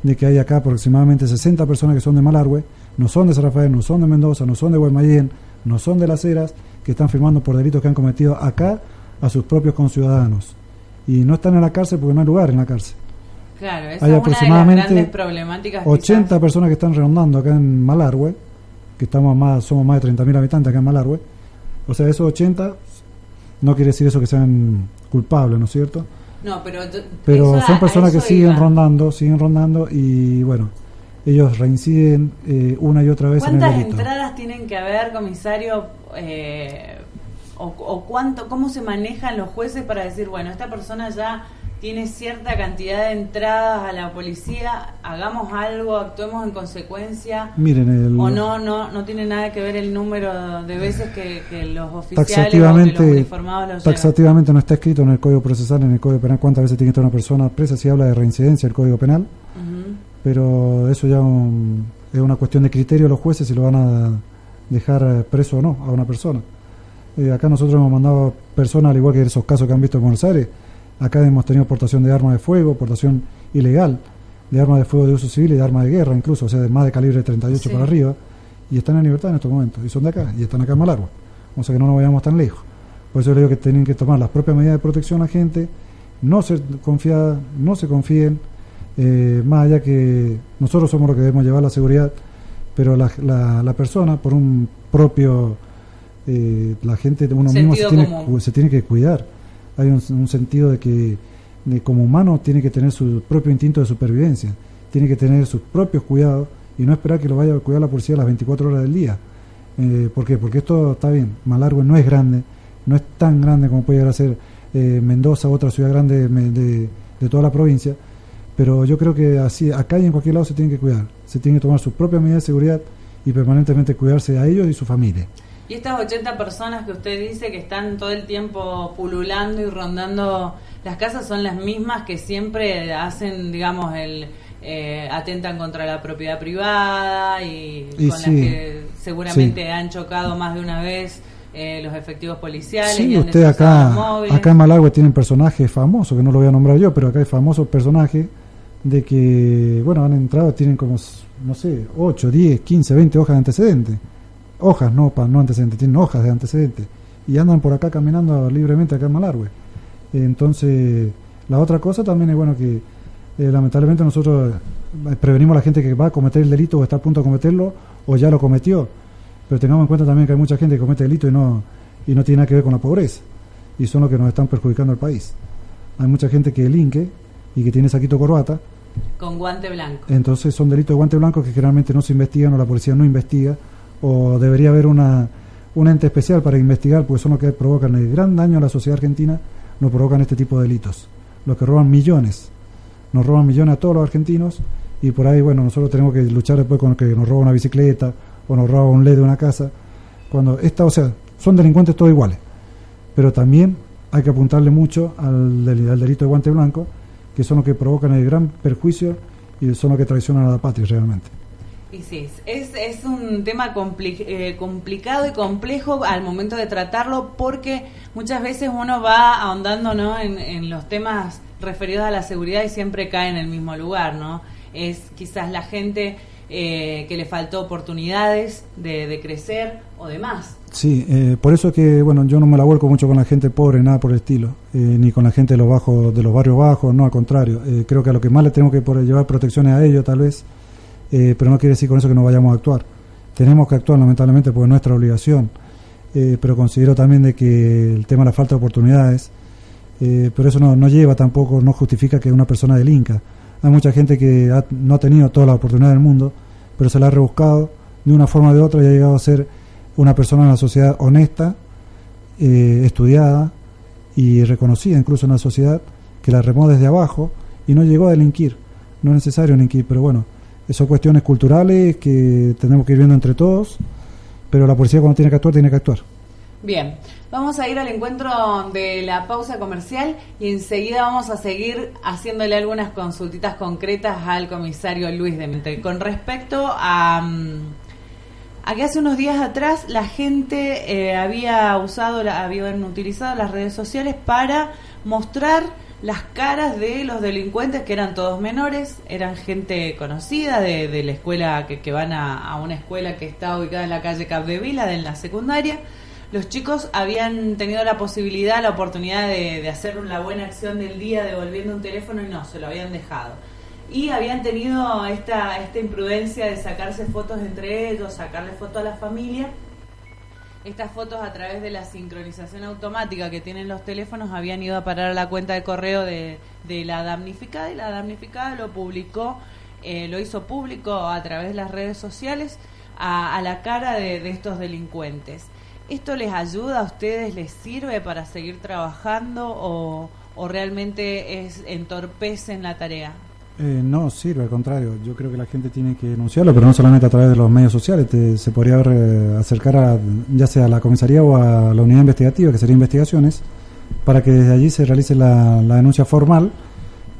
A: de que hay acá aproximadamente 60 personas que son de Malargüe, no son de San Rafael, no son de Mendoza, no son de Guaymallén, no son de Las Heras, que están firmando por delitos que han cometido acá a sus propios conciudadanos. Y no están en la cárcel porque no hay lugar en la cárcel.
B: Claro, esa hay es aproximadamente una de las grandes problemáticas.
A: 80 personas que están rondando acá en Malargüe, que estamos más, somos más de 30.000 habitantes acá en Malargüe. O sea, esos 80 no quiere decir eso que sean culpables, ¿no es cierto?
B: No, pero,
A: pero son personas que siguen rondando, siguen rondando y bueno, ellos reinciden eh, una y otra vez
B: en
A: el
B: delito. entradas tienen que haber, comisario? Eh, o, o, cuánto, cómo se manejan los jueces para decir, bueno, esta persona ya tiene cierta cantidad de entradas a la policía, hagamos algo, actuemos en consecuencia.
A: Miren, el,
B: o no, no, no tiene nada que ver el número de veces que, los oficiales o los uniformados los
A: Taxativamente no está escrito en el Código Procesal, en el Código Penal, cuántas veces tiene que estar una persona presa, si habla de reincidencia el Código Penal, pero eso ya es una cuestión de criterio de los jueces si lo van a dejar preso o no a una persona. Eh, acá nosotros hemos mandado personas, al igual que esos casos que han visto en Buenos Aires, Acá hemos tenido portación de armas de fuego, portación ilegal de armas de fuego de uso civil y de armas de guerra incluso, o sea, de más de calibre 38 para arriba, y están en libertad en estos momentos, y son de acá, y están acá en Malargua. O sea que no nos vayamos tan lejos. Por eso le digo que tienen que tomar las propias medidas de protección a la gente, no se confiada, no se confíen, eh, más allá que nosotros somos los que debemos llevar la seguridad, pero la, la, persona, por un propio, eh, la gente, uno mismo se tiene, se tiene que cuidar hay un, sentido de que como humano tiene que tener su propio instinto de supervivencia, tiene que tener sus propios cuidados y no esperar que lo vaya a cuidar la policía las 24 horas del día. Eh, ¿Por qué? Porque esto está bien, Malargüe no es grande, no es tan grande como puede llegar a ser eh, Mendoza, otra ciudad grande de, de, toda la provincia, pero yo creo que así acá y en cualquier lado se tiene que cuidar, se tiene que tomar sus propias medidas de seguridad y permanentemente cuidarse a ellos y su familia.
B: Y estas 80 personas que usted dice que están todo el tiempo pululando y rondando las casas son las mismas que siempre hacen, digamos, el eh, atentan contra la propiedad privada y, con las que seguramente han chocado más de una vez eh, los efectivos policiales.
A: Sí, usted acá, acá en Malagua tienen personajes famosos, que no lo voy a nombrar yo, pero acá hay famosos personajes de que, bueno, han entrado, tienen como, no sé, 8, 10, 15, 20 hojas de antecedentes hojas, no, no antecedentes, tienen hojas de antecedentes y andan por acá caminando libremente acá en Malargüe. Entonces, la otra cosa también es bueno que eh, lamentablemente nosotros eh, prevenimos a la gente que va a cometer el delito o está a punto de cometerlo o ya lo cometió. Pero tengamos en cuenta también que hay mucha gente que comete delito y no, y no tiene nada que ver con la pobreza. Y son los que nos están perjudicando al país. Hay mucha gente que delinque y que tiene saquito corbata.
B: Con guante blanco.
A: Entonces son delitos de guante blanco que generalmente no se investigan o la policía no investiga o debería haber una, un ente especial para investigar, porque son los que provocan el gran daño a la sociedad argentina, nos provocan este tipo de delitos. Los que roban millones, nos roban millones a todos los argentinos y por ahí, bueno, nosotros tenemos que luchar después con que nos roba una bicicleta o nos roba un LED de una casa. Cuando esta, o sea, son delincuentes todos iguales, pero también hay que apuntarle mucho al delito de guante blanco, que son los que provocan el gran perjuicio y son los que traicionan a la patria realmente.
B: Sí, es, es un tema eh, complicado y complejo al momento de tratarlo porque muchas veces uno va ahondando ¿no? en, los temas referidos a la seguridad y siempre cae en el mismo lugar, ¿no? Es quizás la gente eh, que le faltó oportunidades de, crecer o demás.
A: Sí, eh, por eso que, bueno, yo no me la vuelco mucho con la gente pobre, nada por el estilo, ni con la gente de los bajos, de los barrios bajos, no, al contrario. creo que a lo que más le tengo que llevar protecciones a ellos, tal vez, eh, pero no quiere decir con eso que no vayamos a actuar. Tenemos que actuar lamentablemente porque es nuestra obligación, eh, pero considero también de que el tema de la falta de oportunidades, eh, pero eso no, lleva tampoco, no justifica que una persona delinca. Hay mucha gente que no ha tenido toda la oportunidad del mundo, pero se la ha rebuscado de una forma o de otra y ha llegado a ser una persona en la sociedad honesta, estudiada y reconocida incluso en la sociedad, que la remó desde abajo y no llegó a delinquir. No es necesario delinquir, pero bueno, son cuestiones culturales que tenemos que ir viendo entre todos, pero la policía cuando tiene que actuar, tiene que actuar.
B: Bien, vamos a ir al encuentro de la pausa comercial y enseguida vamos a seguir haciéndole algunas consultitas concretas al comisario Luis Demente. Con respecto a, mm, a que hace unos días atrás la gente eh, había usado, la, habían utilizado las redes sociales para mostrar las caras de los delincuentes que eran todos menores, eran gente conocida de, de la escuela que, que van a, una escuela que está ubicada en la calle Capdevila, de la secundaria. Los chicos habían tenido la posibilidad, la oportunidad de, de hacer una buena acción del día devolviendo un teléfono y no, se lo habían dejado. Y habían tenido esta, esta imprudencia de sacarse fotos entre ellos, sacarle fotos a la familia estas fotos a través de la sincronización automática que tienen los teléfonos habían ido a parar a la cuenta de correo de, de la damnificada y la damnificada lo publicó, eh, lo hizo público a través de las redes sociales a, a la cara de, de, estos delincuentes. ¿Esto les ayuda a ustedes? ¿Les sirve para seguir trabajando o, o realmente es entorpecen la tarea?
A: Eh, no sirve, al contrario. Yo creo que la gente tiene que denunciarlo, pero no solamente a través de los medios sociales. Te, se podría eh, acercar a, ya sea a la comisaría o a la unidad investigativa, que sería investigaciones, para que desde allí se realice la, la denuncia formal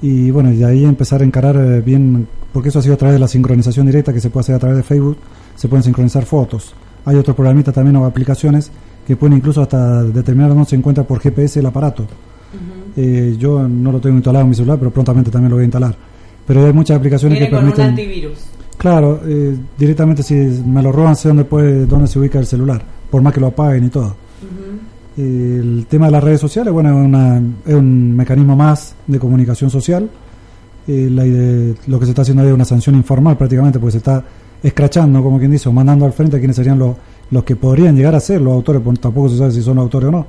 A: y bueno, y de ahí empezar a encarar eh, bien, porque eso ha sido a través de la sincronización directa que se puede hacer a través de Facebook, se pueden sincronizar fotos. Hay otros programitas también o aplicaciones que pueden incluso hasta determinar dónde se encuentra por GPS el aparato. Uh -huh. eh, yo no lo tengo instalado en mi celular, pero prontamente también lo voy a instalar pero hay muchas aplicaciones
B: Viene
A: que
B: con
A: permiten
B: un antivirus.
A: claro eh, directamente si me lo roban sé dónde puede dónde se ubica el celular por más que lo apaguen y todo uh -huh. el tema de las redes sociales bueno es, una, es un mecanismo más de comunicación social eh, la idea, lo que se está haciendo es una sanción informal prácticamente porque se está escrachando como quien dice o mandando al frente a quienes serían los los que podrían llegar a ser los autores porque tampoco se sabe si son autores o no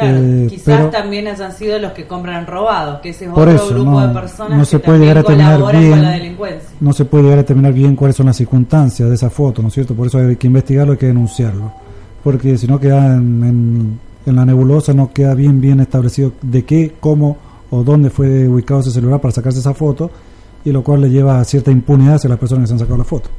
B: Claro, eh, quizás pero, también hayan sido los que compran robados, que ese es otro
A: eso,
B: grupo
A: no,
B: de personas
A: no
B: que
A: se puede llegar a terminar bien,
B: con la delincuencia.
A: No se puede llegar a determinar bien cuáles son las circunstancias de esa foto, ¿no es cierto? Por eso hay que investigarlo y hay que denunciarlo. Porque si no queda en, en, en, la nebulosa, no queda bien bien establecido de qué, cómo o dónde fue ubicado ese celular para sacarse esa foto, y lo cual le lleva a cierta impunidad hacia las personas que se han sacado la foto.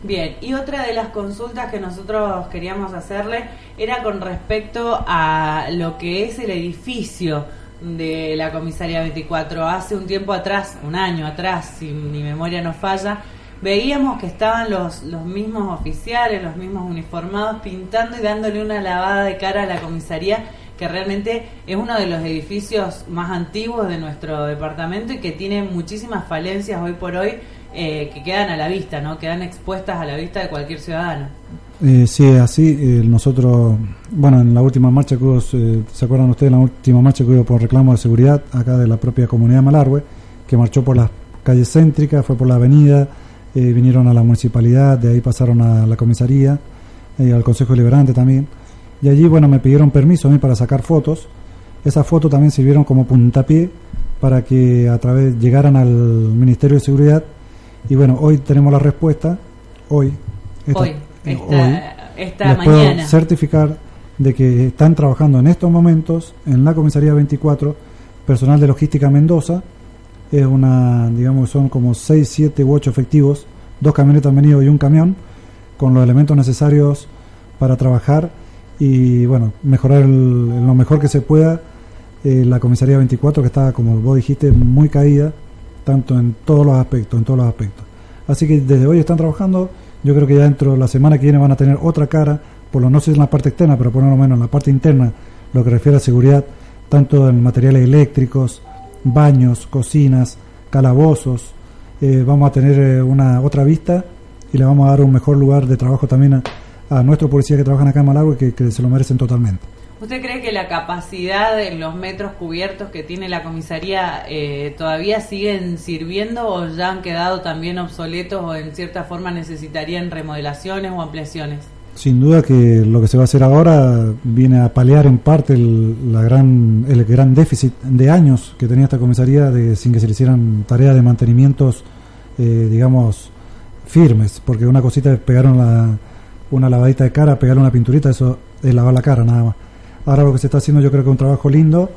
B: Bien, y otra de las consultas que nosotros queríamos hacerle era con respecto a lo que es el edificio de la comisaría 24. Hace un tiempo atrás, un año atrás, si mi memoria no falla, veíamos que estaban los, los mismos oficiales, los mismos uniformados, pintando y dándole una lavada de cara a la comisaría, que realmente es uno de los edificios más antiguos de nuestro departamento y que tiene muchísimas falencias hoy por hoy eh, que quedan a la vista, ¿no? Quedan expuestas a la vista de cualquier ciudadano.
A: Eh, sí, así. Eh, nosotros, bueno, en la última marcha que hubo, eh, ¿se acuerdan ustedes? La última marcha que hubo por reclamo de seguridad acá de la propia comunidad Malargüe, que marchó por las calles céntricas, fue por la avenida, eh, vinieron a la municipalidad, de ahí pasaron a la comisaría, eh, al Consejo Liberante también. Y allí, bueno, me pidieron permiso a mí para sacar fotos. Esas fotos también sirvieron como puntapié para que a través llegaran al Ministerio de Seguridad y bueno, hoy tenemos la respuesta, hoy,
B: esta, hoy, esta, hoy. esta
A: les
B: mañana.
A: puedo certificar de que están trabajando en estos momentos en la comisaría 24 personal de logística Mendoza, es una, digamos, son como 6, 7 u 8 efectivos, dos camionetas han venido y un camión, con los elementos necesarios para trabajar y bueno, mejorar el, lo mejor que se pueda. Eh, la comisaría 24 que está, como vos dijiste, muy caída, tanto en todos los aspectos, en todos los aspectos. Así que desde hoy están trabajando, yo creo que ya dentro de la semana que viene van a tener otra cara, por lo no sé en la parte externa, pero por lo menos en la parte interna, lo que refiere a seguridad, tanto en materiales eléctricos, baños, cocinas, calabozos, eh, vamos a tener eh, una otra vista y le vamos a dar un mejor lugar de trabajo también a, a nuestros policías que trabajan acá en Malagua que, que se lo merecen totalmente.
B: ¿Usted cree que la capacidad de los metros cubiertos que tiene la comisaría eh, todavía siguen sirviendo o ya han quedado también obsoletos o en cierta forma necesitarían remodelaciones o ampliaciones?
A: Sin duda que lo que se va a hacer ahora viene a paliar en parte el, gran, el gran déficit de años que tenía esta comisaría de, sin que se le hicieran tareas de mantenimientos, eh, digamos, firmes, porque una cosita es pegar una, una lavadita de cara, pegarle una pinturita, eso es lavar la cara nada más. Ahora lo que se está haciendo yo creo que es un trabajo lindo,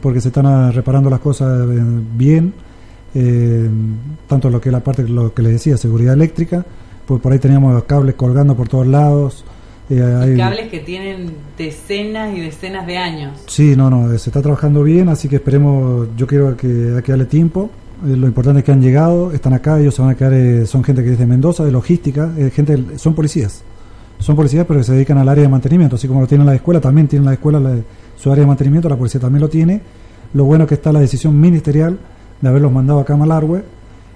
A: porque se están reparando las cosas bien, eh, tanto lo que es la parte, lo que les decía, seguridad eléctrica, pues por ahí teníamos cables colgando por todos lados.
B: Eh, hay, cables que tienen decenas y decenas de años.
A: Sí, no, no, se está trabajando bien, así que esperemos, yo quiero que hay que darle tiempo, Eh, lo importante es que han llegado, están acá, ellos se van a quedar, eh, son gente que es de Mendoza, de logística, eh, gente, son policías. Son policías, pero que se dedican al área de mantenimiento, así como lo tienen la escuela, también tienen la escuela su área de mantenimiento, la policía también lo tiene. Lo bueno es que está la decisión ministerial de haberlos mandado acá a Malargüe,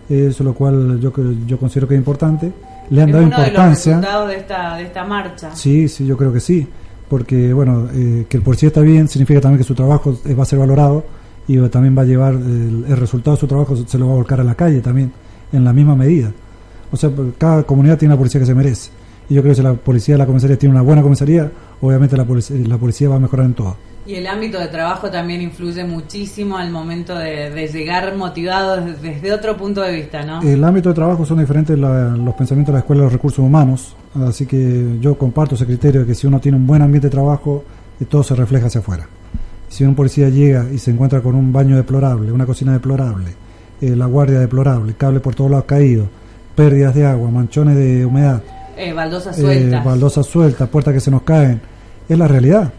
A: eso lo cual yo, yo considero que es importante. Le han dado importancia.
B: De de esta, de esta marcha.
A: Sí, sí, yo creo que sí, porque bueno, que el policía está bien significa también que su trabajo va a ser valorado y también va a llevar el, resultado de su trabajo se lo va a volcar a la calle también en la misma medida o sea cada comunidad tiene la policía que se merece y yo creo que si la policía de la comisaría tiene una buena comisaría obviamente la policía, la policía va a mejorar en todo
B: y el ámbito de trabajo también influye muchísimo al momento de, llegar motivado desde, otro punto de vista, ¿no?
A: El ámbito de trabajo son diferentes los pensamientos de la Escuela de los Recursos Humanos, así que yo comparto ese criterio de que si uno tiene un buen ambiente de trabajo, eh, todo se refleja hacia afuera si un policía llega y se encuentra con un baño deplorable, una cocina deplorable, eh, la guardia deplorable, cable por todos lados caído, pérdidas de agua, manchones de humedad,
B: eh, baldosas sueltas,
A: eh, sueltas, puertas que se nos caen, es la realidad.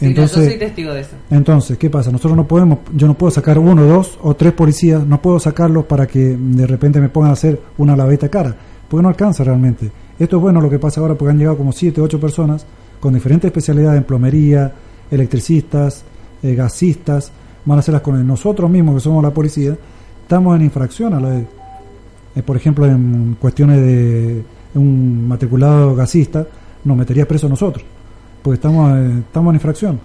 B: entonces, yo soy testigo de eso.
A: Entonces, ¿qué pasa? Nosotros no podemos, yo no puedo sacar uno, dos o tres policías, no puedo sacarlos para que de repente me pongan a hacer una lavadita cara, porque no alcanza realmente. Esto es bueno lo que pasa ahora porque han llegado como siete, ocho personas con diferentes especialidades en plomería, electricistas, eh, gasistas, van a hacerlas con nosotros mismos, que somos la policía, estamos en infracción a la de, eh, por ejemplo, en cuestiones de un matriculado gasista, nos metería preso nosotros, porque estamos, eh, estamos en infracción,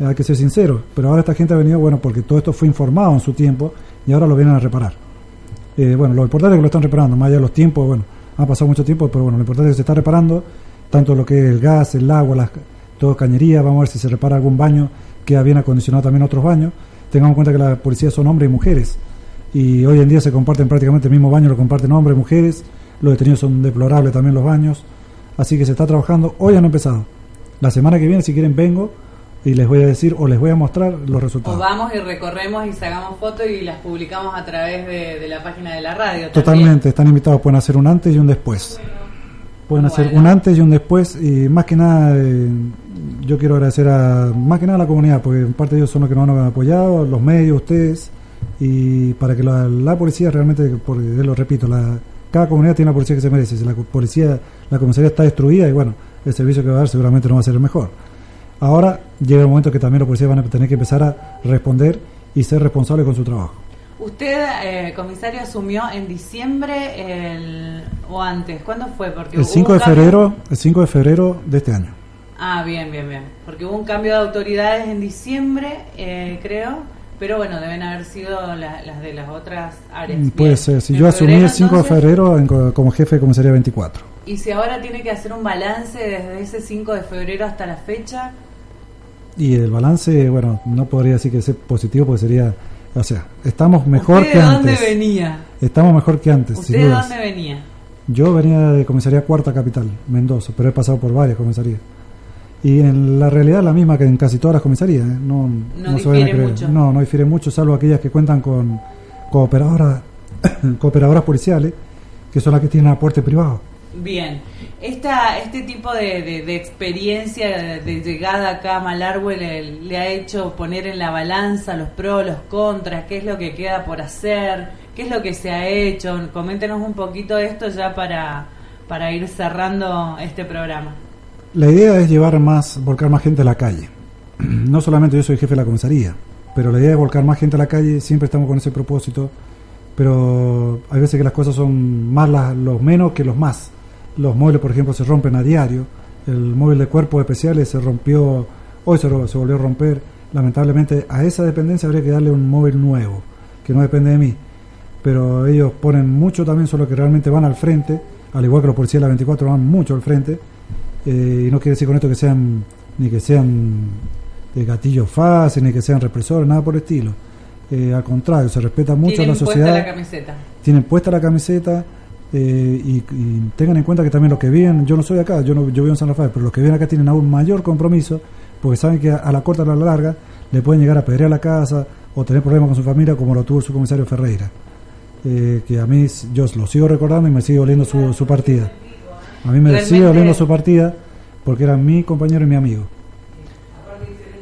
A: hay que ser sinceros, pero ahora esta gente ha venido, bueno, porque todo esto fue informado en su tiempo y ahora lo vienen a reparar. bueno, lo importante es que lo están reparando, más allá de los tiempos, bueno, ha pasado mucho tiempo, pero bueno, lo importante es que se está reparando, tanto lo que es el gas, el agua, las, todo cañería, vamos a ver si se repara algún baño queda bien acondicionado también otros baños. Tengamos en cuenta que la policía son hombres y mujeres. Y hoy en día se comparten prácticamente el mismo baño, lo comparten hombres y mujeres. Los detenidos son deplorables también los baños. Así que se está trabajando. Hoy han empezado. La semana que viene, si quieren, vengo y les voy a decir o les voy a mostrar los resultados.
B: O vamos y recorremos y sacamos fotos y las publicamos a través de, la página de la radio.
A: Totalmente, están invitados, pueden hacer un antes y un después. Pueden hacer un antes y un después y más que nada eh, yo quiero agradecer a más que nada a la comunidad, porque en parte ellos son los que nos han apoyado, los medios, ustedes, y para que la, policía realmente, porque lo repito, la, cada comunidad tiene la policía que se merece. Si la policía, la comisaría está destruida, y bueno, el servicio que va a dar seguramente no va a ser el mejor. Ahora llega el momento que también los policías van a tener que empezar a responder y ser responsables con su trabajo.
B: Usted, eh, comisario, asumió en diciembre o antes. ¿Cuándo fue?
A: Porque el 5 de febrero, el 5 de febrero de este año.
B: Ah, bien, bien, bien. Porque hubo un cambio de autoridades en diciembre, eh, creo, pero bueno, deben haber sido las de las otras áreas. Mm,
A: puede ser, si yo asumí el 5 de febrero como jefe de comisaría 24.
B: ¿Y si ahora tiene que hacer un balance desde ese 5 de febrero hasta la fecha?
A: Y el balance, bueno, no podría decir que sea positivo porque sería, o sea, estamos mejor que
B: antes. ¿De dónde venía?
A: Estamos mejor que antes.
B: ¿Usted de dónde venía?
A: Yo venía de comisaría cuarta capital, Mendoza, pero he pasado por varias comisarías. Y en la realidad la misma que en casi todas las comisarías. ¿eh? No,
B: no, difiere mucho.
A: No, no difiere mucho, salvo aquellas que cuentan con cooperadoras, cooperadoras policiales, que son las que tienen aporte privado.
B: Bien, Esta, este tipo de, de, experiencia de, llegada acá a Malargüe le, ha hecho poner en la balanza los pros, los contras, qué es lo que queda por hacer, qué es lo que se ha hecho. Coméntenos un poquito esto ya para, para ir cerrando este programa.
A: La idea es llevar más, volcar más gente a la calle. No solamente yo soy jefe de la comisaría, pero la idea es volcar más gente a la calle, siempre estamos con ese propósito, pero hay veces que las cosas son más los menos que los más. Los móviles, por ejemplo, se rompen a diario. El móvil de cuerpos especiales se rompió, hoy se, se volvió a romper. Lamentablemente a esa dependencia habría que darle un móvil nuevo, que no depende de mí. Pero ellos ponen mucho también, solo que realmente van al frente, al igual que los policías de la 24 van mucho al frente eh, y no quiere decir con esto que sean ni que sean de gatillo fácil, ni que sean represores, nada por el estilo. Eh, al contrario, se respeta mucho a la sociedad.
B: Puesta la camiseta.
A: Tienen puesta la camiseta eh, y, tengan en cuenta que también los que viven, yo no soy acá, yo no yo vivo en San Rafael, pero los que viven acá tienen aún mayor compromiso porque saben que a, la corta o a la larga le pueden llegar a pedrear la casa o tener problemas con su familia como lo tuvo el subcomisario Ferreira. que a mí yo lo sigo recordando y me sigue oliendo su, su partida. A mí me sigue doliendo su partida porque era mi compañero y mi amigo.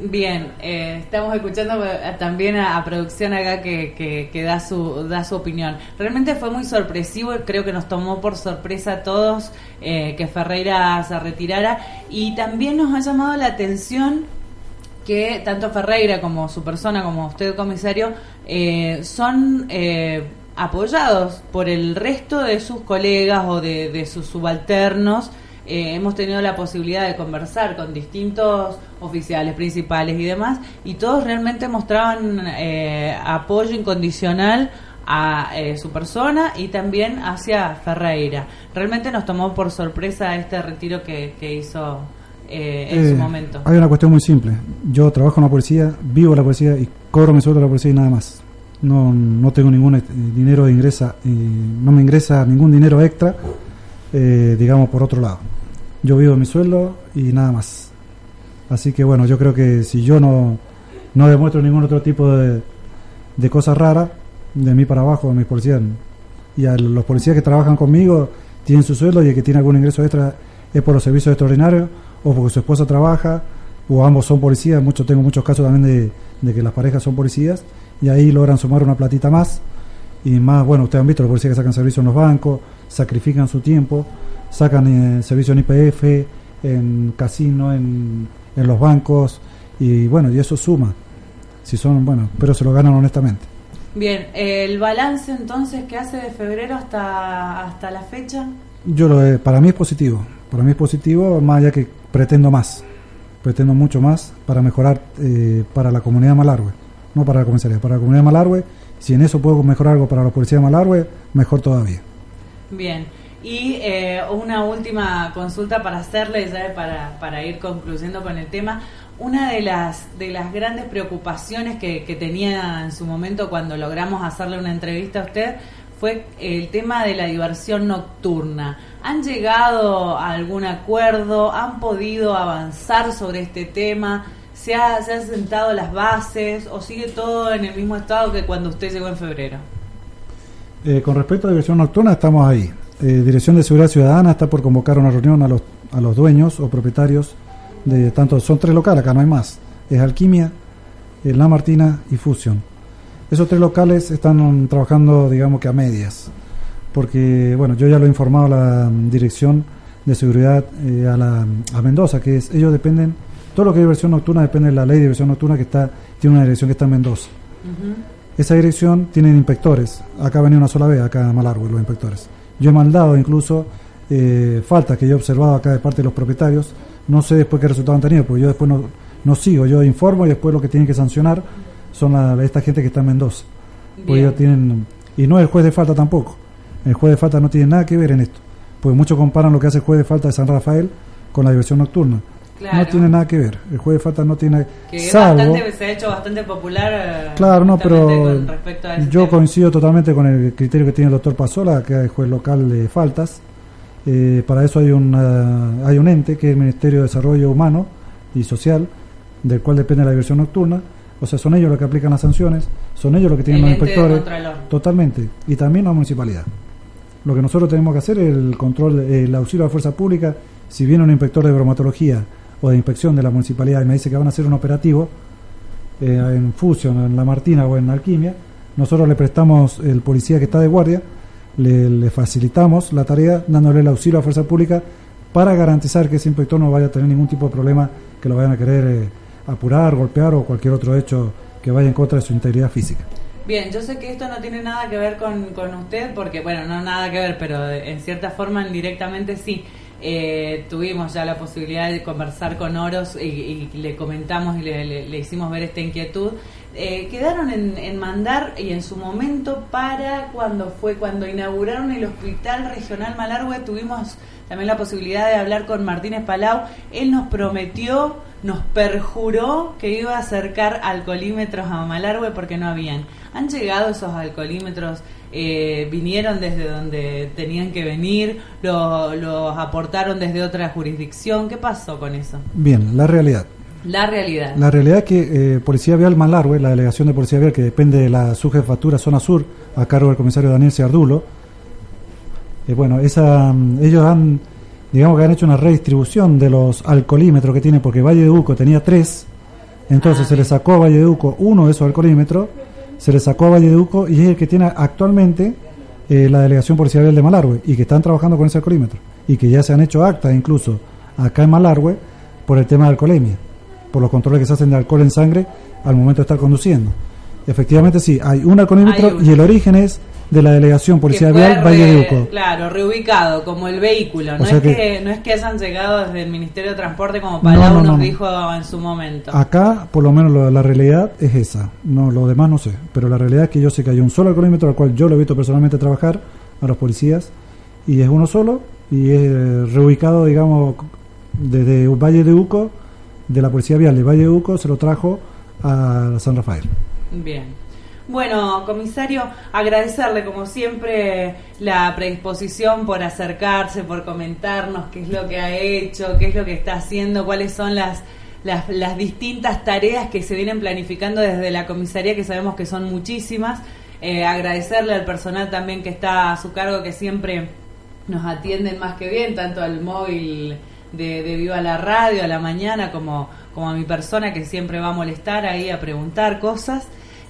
B: Bien, eh, estamos escuchando eh, también a, producción acá que, que, da, su, da su opinión. Realmente fue muy sorpresivo, creo que nos tomó por sorpresa a todos eh, que Ferreira se retirara y también nos ha llamado la atención que tanto Ferreira como su persona, como usted comisario, son apoyados por el resto de sus colegas o de, de sus subalternos eh, hemos tenido la posibilidad de conversar con distintos oficiales principales y demás, y todos realmente mostraban eh, apoyo incondicional a eh, su persona y también hacia Ferreira. Realmente nos tomó por sorpresa este retiro que, hizo en su momento.
A: Hay una cuestión muy simple. Yo trabajo en la policía, vivo en la policía y cobro mi sueldo de la policía y nada más. No, no tengo ningún dinero de ingresa, no me ingresa ningún dinero extra, digamos, por otro lado. Yo vivo mi sueldo y nada más. Así que bueno, yo creo que si yo no, no demuestro ningún otro tipo de, de cosas raras, de mí para abajo, de mis policías, y a los policías que trabajan conmigo tienen su sueldo y el que tiene algún ingreso extra es por los servicios extraordinarios o porque su esposa trabaja o ambos son policías, mucho, tengo muchos casos también de, de, que las parejas son policías y ahí logran sumar una platita más y más, bueno, ustedes han visto los policías que sacan servicio en los bancos, sacrifican su tiempo sacan eh, servicio en IPF, en casino, en, en los bancos, y bueno, y eso suma. Si son, bueno, pero se lo ganan honestamente.
B: Bien, el balance entonces que hace de febrero hasta, hasta la fecha.
A: Yo lo, para mí es positivo, para mí es positivo, más allá que pretendo más, pretendo mucho más para mejorar eh, para la comunidad de Malargüe, no para la comisaría, para la comunidad de Malargüe, si en eso puedo mejorar algo para la policía de Malargüe, mejor todavía.
B: Bien. Y eh, una última consulta para hacerle, para, para ir concluyendo con el tema. Una de las, de las grandes preocupaciones que, que tenía en su momento cuando logramos hacerle una entrevista a usted fue el tema de la diversión nocturna. ¿Han llegado a algún acuerdo? ¿Han podido avanzar sobre este tema? ¿Se, ha, ¿Se han sentado las bases o sigue todo en el mismo estado que cuando usted llegó en febrero?
A: Eh, con respecto a diversión nocturna, estamos ahí. Eh, Dirección de Seguridad Ciudadana está por convocar una reunión a los, a los dueños o propietarios de tanto, son tres locales, acá no hay más, es Alquimia, eh, La Martina y Fusion. Esos tres locales están trabajando, digamos que a medias, porque, bueno, yo ya lo he informado a la Dirección de Seguridad eh, a, la, a Mendoza, que es, ellos dependen, todo lo que es diversión nocturna depende de la ley de diversión nocturna que está, tiene una dirección que está en Mendoza. Esa dirección tiene inspectores, acá venía una sola vez, acá en Malargüe, los inspectores. Yo he mandado incluso eh, faltas que yo he observado acá de parte de los propietarios. No sé después qué resultado han tenido, porque yo después no, no sigo, yo informo y después lo que tienen que sancionar son la, esta gente que está en Mendoza. ellos tienen, y no el juez de falta tampoco. El juez de falta no tiene nada que ver en esto. Porque muchos comparan lo que hace el juez de falta de San Rafael con la diversión nocturna. No tiene nada que ver. El juez de falta no tiene.
B: Que se ha hecho bastante popular. Eh,
A: claro, no, pero yo coincido totalmente con el criterio que tiene el doctor Pasola, que es juez local de faltas. Eh, para eso hay, un hay un ente que es el Ministerio de Desarrollo Humano y Social, del cual depende la diversión nocturna. O sea, son ellos los que aplican las sanciones, son ellos los que tienen los inspectores. Totalmente. Y también la municipalidad. Lo que nosotros tenemos que hacer es el control, el auxilio a la fuerza pública. Si viene un inspector de bromatología o de inspección de la municipalidad y me dice que van a hacer un operativo eh, en Fusion, en La Martina o en Alquimia, nosotros le prestamos el policía que está de guardia, le, facilitamos la tarea dándole el auxilio a Fuerza Pública para garantizar que ese inspector no vaya a tener ningún tipo de problema que lo vayan a querer eh, apurar, golpear o cualquier otro hecho que vaya en contra de su integridad física.
B: Bien, yo sé que esto no tiene nada que ver con, con usted, porque, bueno, no nada que ver, pero en cierta forma indirectamente sí. Eh, tuvimos ya la posibilidad de conversar con Oros y, le comentamos y le, hicimos ver esta inquietud. Eh, quedaron en, mandar y en su momento para cuando fue cuando inauguraron el Hospital Regional Malargüe tuvimos también la posibilidad de hablar con Martínez Palau. Él nos prometió, nos perjuró que iba a acercar alcoholímetros a Malargüe porque no habían. ¿Han llegado esos alcoholímetros? Eh, vinieron desde donde tenían que venir, los aportaron desde otra jurisdicción. ¿Qué pasó con eso?
A: Bien, la realidad.
B: La realidad.
A: La realidad es que eh, Policía Vial Malargüe, la delegación de Policía Vial que depende de la subjefatura Zona Sur, a cargo del comisario Daniel Ciardulo, eh, bueno, esa, mm, ellos han, digamos que han hecho una redistribución de los alcoholímetros que tienen, porque Valle de Uco tenía tres, Entonces
B: Ah,
A: se le sacó a Valleduco uno de esos alcoholímetros, se le sacó a Valleduco y es el que tiene actualmente eh, la delegación policial de Malargüe y que están trabajando con ese alcoholímetro y que ya se han hecho actas incluso acá en Malargüe por el tema de alcoholemia, por los controles que se hacen de alcohol en sangre al momento de estar conduciendo. Efectivamente sí, hay un alcoholímetro
B: Hay
A: y el origen es de la delegación policial
B: fue
A: vial
B: re-
A: Valleduco.
B: Claro, reubicado como el vehículo. No,
A: O
B: es
A: que-
B: que, no es que hayan llegado desde el Ministerio de Transporte como Palau
A: No, no,
B: nos
A: no, no.
B: dijo en su momento.
A: Acá, por lo menos, lo- la realidad es esa. No, lo demás no sé. Pero la realidad es que yo sé que hay un solo alcoholímetro al cual yo lo he visto personalmente trabajar a los policías y es uno solo y es eh, reubicado, digamos, desde Valle de Uco, de la Policía Vial de Valle de Uco, se lo trajo a San Rafael.
B: Bien. Bueno, comisario, agradecerle como siempre la predisposición por acercarse, por comentarnos qué es lo que ha hecho, qué es lo que está haciendo, cuáles son las, las, distintas tareas que se vienen planificando desde la comisaría, que sabemos que son muchísimas. Eh, agradecerle al personal también que está a su cargo, que siempre nos atienden más que bien, tanto al móvil de, de Viva la Radio a la mañana como, como a mi persona que siempre va a molestar ahí a preguntar cosas.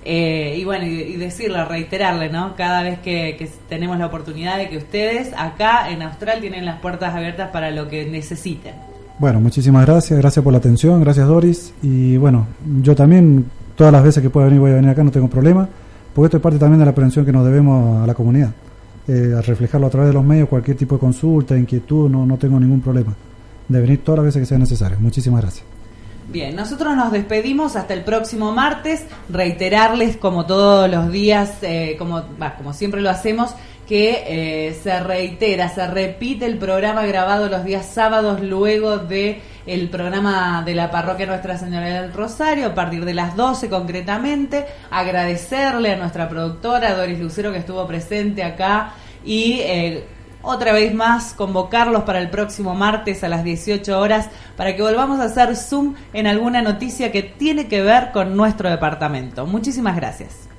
B: Eh, y bueno, y, y decirle, reiterarle, ¿no? Cada vez que, tenemos la oportunidad de que ustedes acá en Austral tienen las puertas abiertas para lo que necesiten.
A: Bueno, muchísimas gracias, gracias por la atención, gracias Doris. Y bueno, yo también, todas las veces que pueda venir, voy a venir acá, no tengo problema, porque esto es parte también de la prevención que nos debemos a la comunidad. Eh, a reflejarlo a través de los medios, cualquier tipo de consulta, inquietud, no, no tengo ningún problema. De venir todas las veces que sea necesario. Muchísimas gracias.
B: Bien, nosotros nos despedimos hasta el próximo martes. Reiterarles, como todos los días, eh, como, como siempre lo hacemos, que eh, se reitera, se repite el programa grabado los días sábados luego de el programa de la parroquia Nuestra Señora del Rosario, a partir de las 12 concretamente. Agradecerle a nuestra productora Doris Lucero que estuvo presente acá y eh, otra vez más convocarlos para el próximo martes a las 18 horas para que volvamos a hacer Zoom en alguna noticia que tiene que ver con nuestro departamento. Muchísimas gracias.